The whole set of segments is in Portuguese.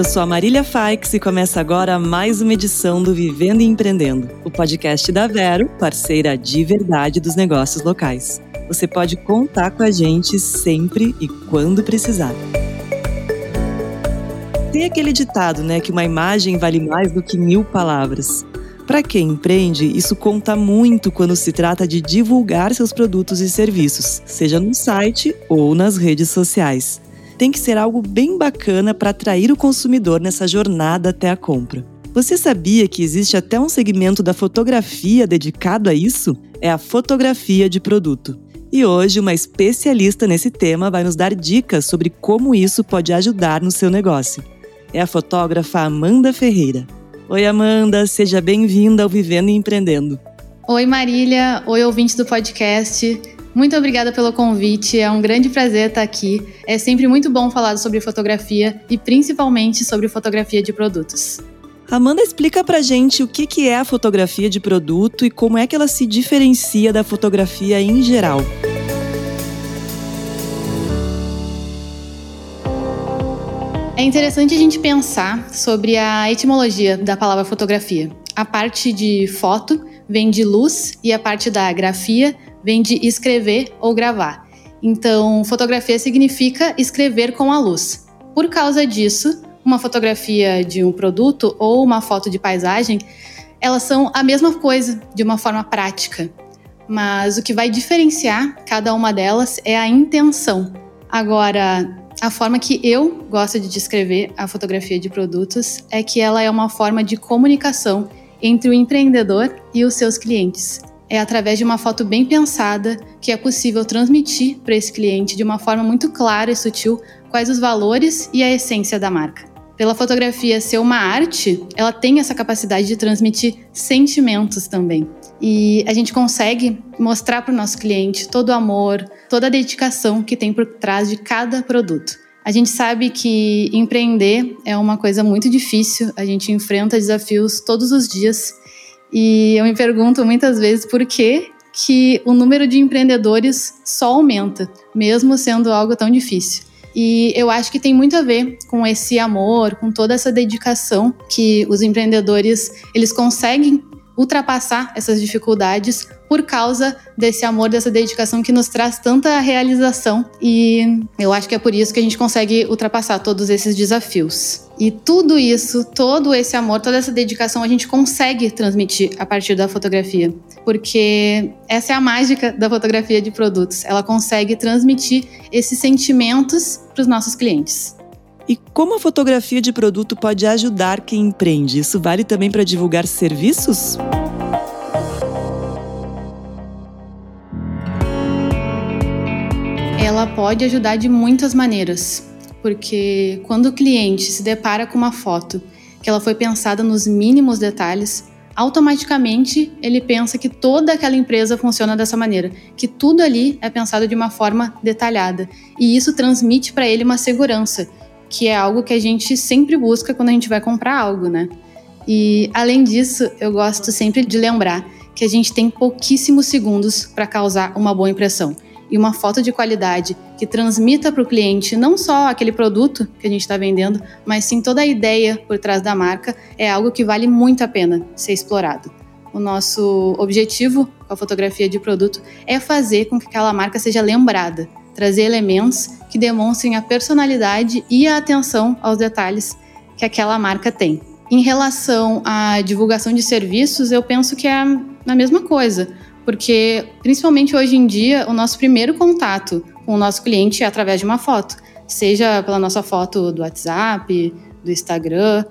eu sou a Marília Faix e começa agora mais uma edição do Vivendo e Empreendendo, o podcast da Vero, parceira de verdade dos negócios locais. Você pode contar com a gente sempre e quando precisar. Tem aquele ditado, né, que uma imagem vale mais do que mil palavras. Para quem empreende, isso conta muito quando se trata de divulgar seus produtos e serviços, seja no site ou nas redes sociais. Tem que ser algo bem bacana para atrair o consumidor nessa jornada até a compra. Você sabia que existe até um segmento da fotografia dedicado a isso? É a fotografia de produto. E hoje, uma especialista nesse tema vai nos dar dicas sobre como isso pode ajudar no seu negócio. É a fotógrafa Amanda Ferreira. Oi, Amanda, seja bem-vinda ao Vivendo e Empreendendo. Oi, Marília. Oi, ouvintes do podcast. Muito obrigada pelo convite, é um grande prazer estar aqui. É sempre muito bom falar sobre fotografia e principalmente sobre fotografia de produtos. Amanda, explica pra gente o que é a fotografia de produto e como é que ela se diferencia da fotografia em geral. É interessante a gente pensar sobre a etimologia da palavra fotografia. A parte de foto vem de luz e a parte da grafia vem de escrever ou gravar. Então, fotografia significa escrever com a luz. Por causa disso, uma fotografia de um produto ou uma foto de paisagem, elas são a mesma coisa de uma forma prática. Mas o que vai diferenciar cada uma delas é a intenção. Agora, a forma que eu gosto de descrever a fotografia de produtos é que ela é uma forma de comunicação entre o empreendedor e os seus clientes. É através de uma foto bem pensada que é possível transmitir para esse cliente de uma forma muito clara e sutil quais os valores e a essência da marca. Pela fotografia ser uma arte, ela tem essa capacidade de transmitir sentimentos também. E a gente consegue mostrar para o nosso cliente todo o amor, toda a dedicação que tem por trás de cada produto. A gente sabe que empreender é uma coisa muito difícil, a gente enfrenta desafios todos os dias. E eu me pergunto muitas vezes por que, que o número de empreendedores só aumenta, mesmo sendo algo tão difícil. E eu acho que tem muito a ver com esse amor, com toda essa dedicação que os empreendedores eles conseguem ultrapassar essas dificuldades por causa desse amor, dessa dedicação que nos traz tanta realização. E eu acho que é por isso que a gente consegue ultrapassar todos esses desafios. E tudo isso, todo esse amor, toda essa dedicação a gente consegue transmitir a partir da fotografia, porque essa é a mágica da fotografia de produtos. Ela consegue transmitir esses sentimentos para os nossos clientes. E como a fotografia de produto pode ajudar quem empreende? Isso vale também para divulgar serviços? Ela pode ajudar de muitas maneiras, porque quando o cliente se depara com uma foto que ela foi pensada nos mínimos detalhes, automaticamente ele pensa que toda aquela empresa funciona dessa maneira, que tudo ali é pensado de uma forma detalhada. E isso transmite para ele uma segurança que é algo que a gente sempre busca quando a gente vai comprar algo, né? E além disso, eu gosto sempre de lembrar que a gente tem pouquíssimos segundos para causar uma boa impressão. E uma foto de qualidade que transmita para o cliente não só aquele produto que a gente está vendendo, mas sim toda a ideia por trás da marca, é algo que vale muito a pena ser explorado. O nosso objetivo com a fotografia de produto é fazer com que aquela marca seja lembrada, trazer elementos que demonstrem a personalidade e a atenção aos detalhes que aquela marca tem. Em relação à divulgação de serviços, eu penso que é a mesma coisa, porque principalmente hoje em dia o nosso primeiro contato com o nosso cliente é através de uma foto, seja pela nossa foto do WhatsApp, do Instagram.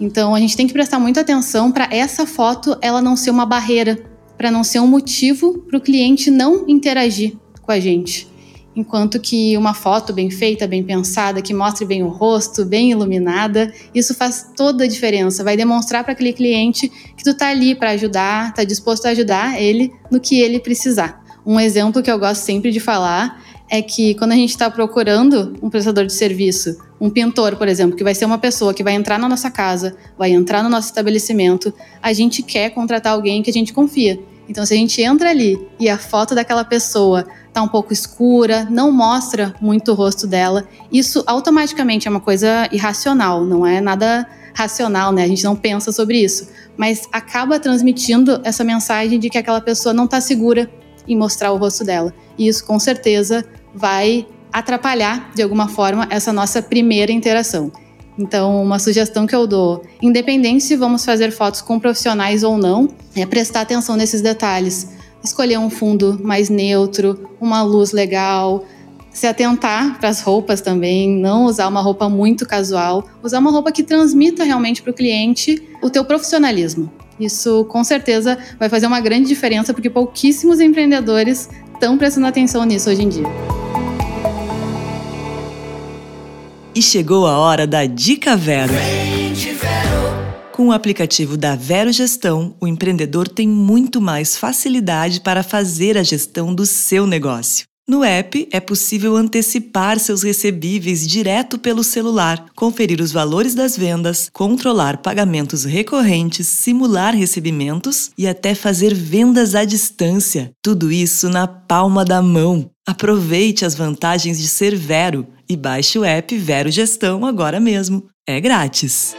Então a gente tem que prestar muita atenção para essa foto ela não ser uma barreira, para não ser um motivo para o cliente não interagir com a gente. Enquanto que uma foto bem feita, bem pensada, que mostre bem o rosto, bem iluminada, isso faz toda a diferença. Vai demonstrar para aquele cliente que tu tá ali para ajudar, tá disposto a ajudar ele no que ele precisar. Um exemplo que eu gosto sempre de falar é que quando a gente está procurando um prestador de serviço, um pintor, por exemplo, que vai ser uma pessoa que vai entrar na nossa casa, vai entrar no nosso estabelecimento, a gente quer contratar alguém que a gente confia. Então, se a gente entra ali e a foto daquela pessoa tá um pouco escura, não mostra muito o rosto dela, isso automaticamente é uma coisa irracional, não é nada racional, né? A gente não pensa sobre isso, mas acaba transmitindo essa mensagem de que aquela pessoa não está segura em mostrar o rosto dela. E isso com certeza vai atrapalhar de alguma forma essa nossa primeira interação. Então, uma sugestão que eu dou, independente se vamos fazer fotos com profissionais ou não, é prestar atenção nesses detalhes. Escolher um fundo mais neutro, uma luz legal, se atentar para as roupas também, não usar uma roupa muito casual, usar uma roupa que transmita realmente para o cliente o teu profissionalismo. Isso com certeza vai fazer uma grande diferença porque pouquíssimos empreendedores estão prestando atenção nisso hoje em dia. E chegou a hora da Dica Vero. Com o aplicativo da Vero Gestão, o empreendedor tem muito mais facilidade para fazer a gestão do seu negócio. No app, é possível antecipar seus recebíveis direto pelo celular, conferir os valores das vendas, controlar pagamentos recorrentes, simular recebimentos e até fazer vendas à distância. Tudo isso na palma da mão. Aproveite as vantagens de ser Vero e baixe o app Vero Gestão agora mesmo. É grátis.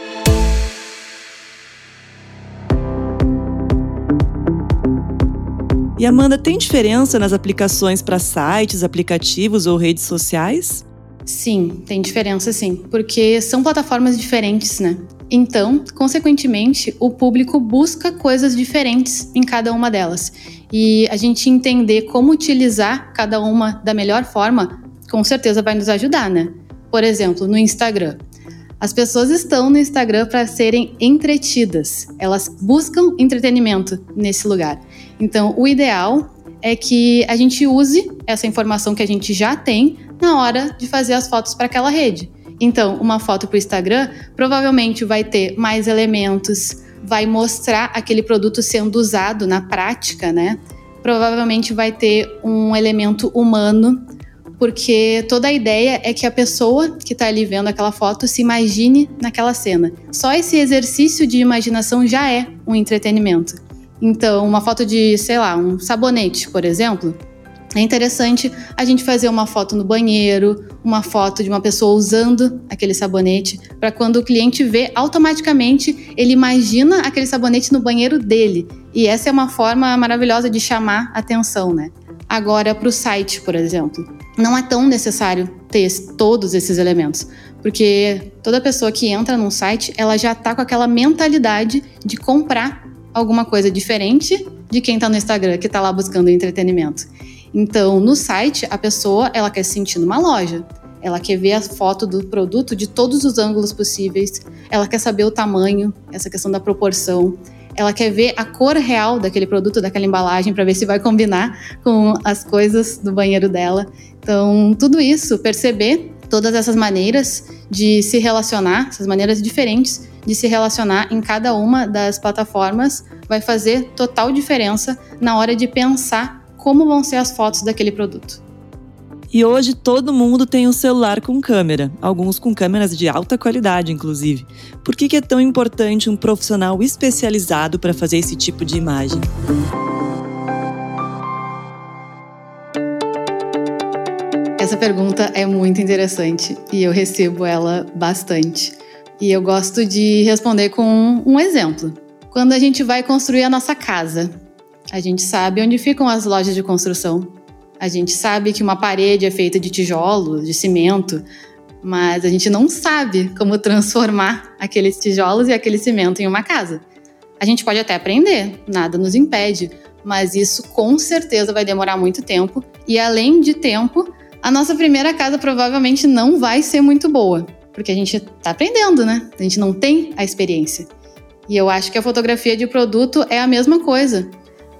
Amanda, tem diferença nas aplicações para sites, aplicativos ou redes sociais? Sim, tem diferença sim, porque são plataformas diferentes, né? Então, consequentemente, o público busca coisas diferentes em cada uma delas. E a gente entender como utilizar cada uma da melhor forma com certeza vai nos ajudar, né? Por exemplo, no Instagram. As pessoas estão no Instagram para serem entretidas, elas buscam entretenimento nesse lugar. Então, o ideal é que a gente use essa informação que a gente já tem na hora de fazer as fotos para aquela rede. Então, uma foto para o Instagram provavelmente vai ter mais elementos, vai mostrar aquele produto sendo usado na prática, né? Provavelmente vai ter um elemento humano porque toda a ideia é que a pessoa que está ali vendo aquela foto se imagine naquela cena. Só esse exercício de imaginação já é um entretenimento. Então, uma foto de, sei lá, um sabonete, por exemplo, é interessante a gente fazer uma foto no banheiro, uma foto de uma pessoa usando aquele sabonete, para quando o cliente vê, automaticamente ele imagina aquele sabonete no banheiro dele. E essa é uma forma maravilhosa de chamar atenção, né? Agora, para o site, por exemplo não é tão necessário ter todos esses elementos, porque toda pessoa que entra num site, ela já tá com aquela mentalidade de comprar alguma coisa diferente de quem tá no Instagram, que tá lá buscando entretenimento. Então, no site, a pessoa, ela quer se sentir numa loja. Ela quer ver a foto do produto de todos os ângulos possíveis. Ela quer saber o tamanho, essa questão da proporção ela quer ver a cor real daquele produto, daquela embalagem, para ver se vai combinar com as coisas do banheiro dela. Então, tudo isso, perceber todas essas maneiras de se relacionar, essas maneiras diferentes de se relacionar em cada uma das plataformas, vai fazer total diferença na hora de pensar como vão ser as fotos daquele produto. E hoje todo mundo tem um celular com câmera, alguns com câmeras de alta qualidade, inclusive. Por que, que é tão importante um profissional especializado para fazer esse tipo de imagem? Essa pergunta é muito interessante e eu recebo ela bastante. E eu gosto de responder com um exemplo. Quando a gente vai construir a nossa casa, a gente sabe onde ficam as lojas de construção, a gente sabe que uma parede é feita de tijolo, de cimento, mas a gente não sabe como transformar aqueles tijolos e aquele cimento em uma casa. A gente pode até aprender, nada nos impede, mas isso com certeza vai demorar muito tempo e além de tempo, a nossa primeira casa provavelmente não vai ser muito boa, porque a gente está aprendendo, né? A gente não tem a experiência. E eu acho que a fotografia de produto é a mesma coisa.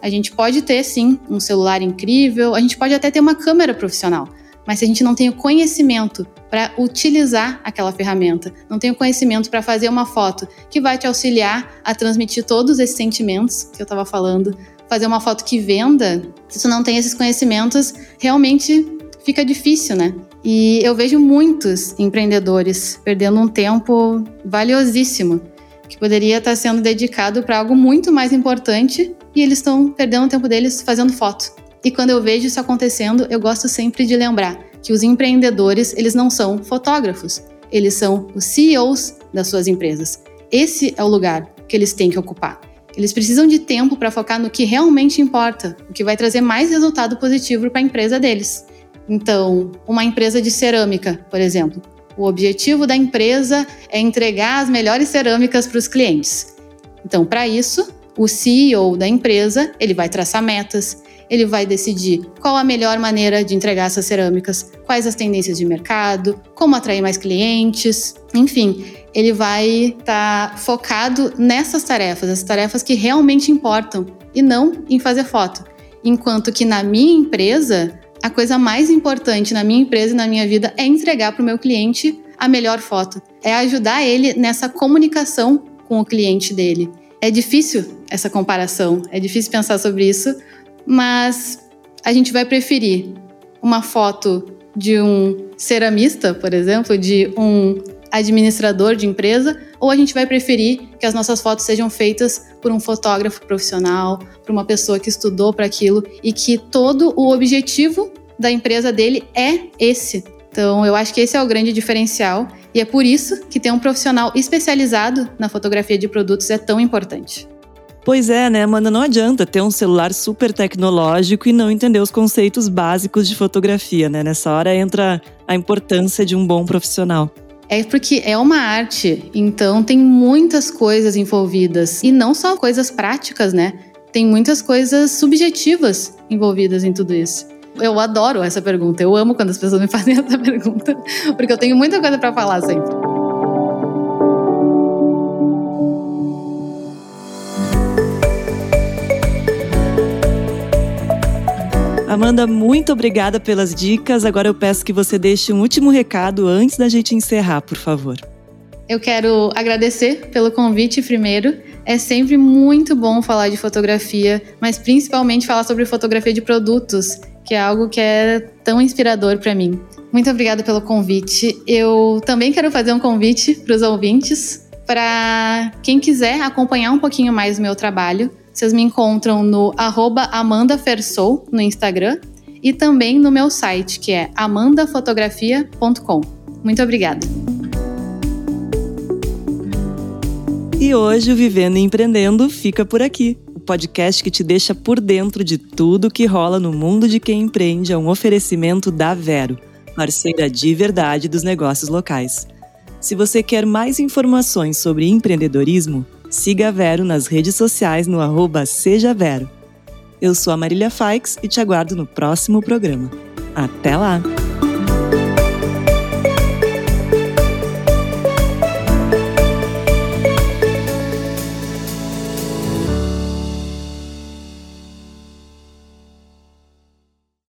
A gente pode ter, sim, um celular incrível, a gente pode até ter uma câmera profissional, mas se a gente não tem o conhecimento para utilizar aquela ferramenta, não tem o conhecimento para fazer uma foto que vai te auxiliar a transmitir todos esses sentimentos que eu estava falando, fazer uma foto que venda, se tu não tem esses conhecimentos, realmente fica difícil, né? E eu vejo muitos empreendedores perdendo um tempo valiosíssimo que poderia estar sendo dedicado para algo muito mais importante e eles estão perdendo o tempo deles fazendo foto. E quando eu vejo isso acontecendo, eu gosto sempre de lembrar que os empreendedores, eles não são fotógrafos, eles são os CEOs das suas empresas. Esse é o lugar que eles têm que ocupar. Eles precisam de tempo para focar no que realmente importa, o que vai trazer mais resultado positivo para a empresa deles. Então, uma empresa de cerâmica, por exemplo, o objetivo da empresa é entregar as melhores cerâmicas para os clientes. Então, para isso, o CEO da empresa ele vai traçar metas, ele vai decidir qual a melhor maneira de entregar essas cerâmicas, quais as tendências de mercado, como atrair mais clientes, enfim, ele vai estar tá focado nessas tarefas, as tarefas que realmente importam e não em fazer foto. Enquanto que na minha empresa, a coisa mais importante na minha empresa e na minha vida é entregar para o meu cliente a melhor foto, é ajudar ele nessa comunicação com o cliente dele. É difícil essa comparação, é difícil pensar sobre isso, mas a gente vai preferir uma foto de um ceramista, por exemplo, de um administrador de empresa, ou a gente vai preferir que as nossas fotos sejam feitas por um fotógrafo profissional, por uma pessoa que estudou para aquilo e que todo o objetivo da empresa dele é esse. Então, eu acho que esse é o grande diferencial e é por isso que ter um profissional especializado na fotografia de produtos é tão importante. Pois é, né, Amanda? Não adianta ter um celular super tecnológico e não entender os conceitos básicos de fotografia, né? Nessa hora entra a importância de um bom profissional. É porque é uma arte, então tem muitas coisas envolvidas. E não só coisas práticas, né? Tem muitas coisas subjetivas envolvidas em tudo isso. Eu adoro essa pergunta. Eu amo quando as pessoas me fazem essa pergunta, porque eu tenho muita coisa para falar sempre. Amanda, muito obrigada pelas dicas. Agora eu peço que você deixe um último recado antes da gente encerrar, por favor. Eu quero agradecer pelo convite primeiro. É sempre muito bom falar de fotografia, mas principalmente falar sobre fotografia de produtos, que é algo que é tão inspirador para mim. Muito obrigada pelo convite. Eu também quero fazer um convite para os ouvintes, para quem quiser acompanhar um pouquinho mais o meu trabalho. Vocês me encontram no amandafersou no Instagram e também no meu site, que é amandafotografia.com. Muito obrigada. E hoje o Vivendo e Empreendendo fica por aqui. O podcast que te deixa por dentro de tudo que rola no mundo de quem empreende é um oferecimento da Vero, parceira de verdade dos negócios locais. Se você quer mais informações sobre empreendedorismo, Siga a Vero nas redes sociais no arroba Seja Vero. Eu sou a Marília Faix e te aguardo no próximo programa. Até lá!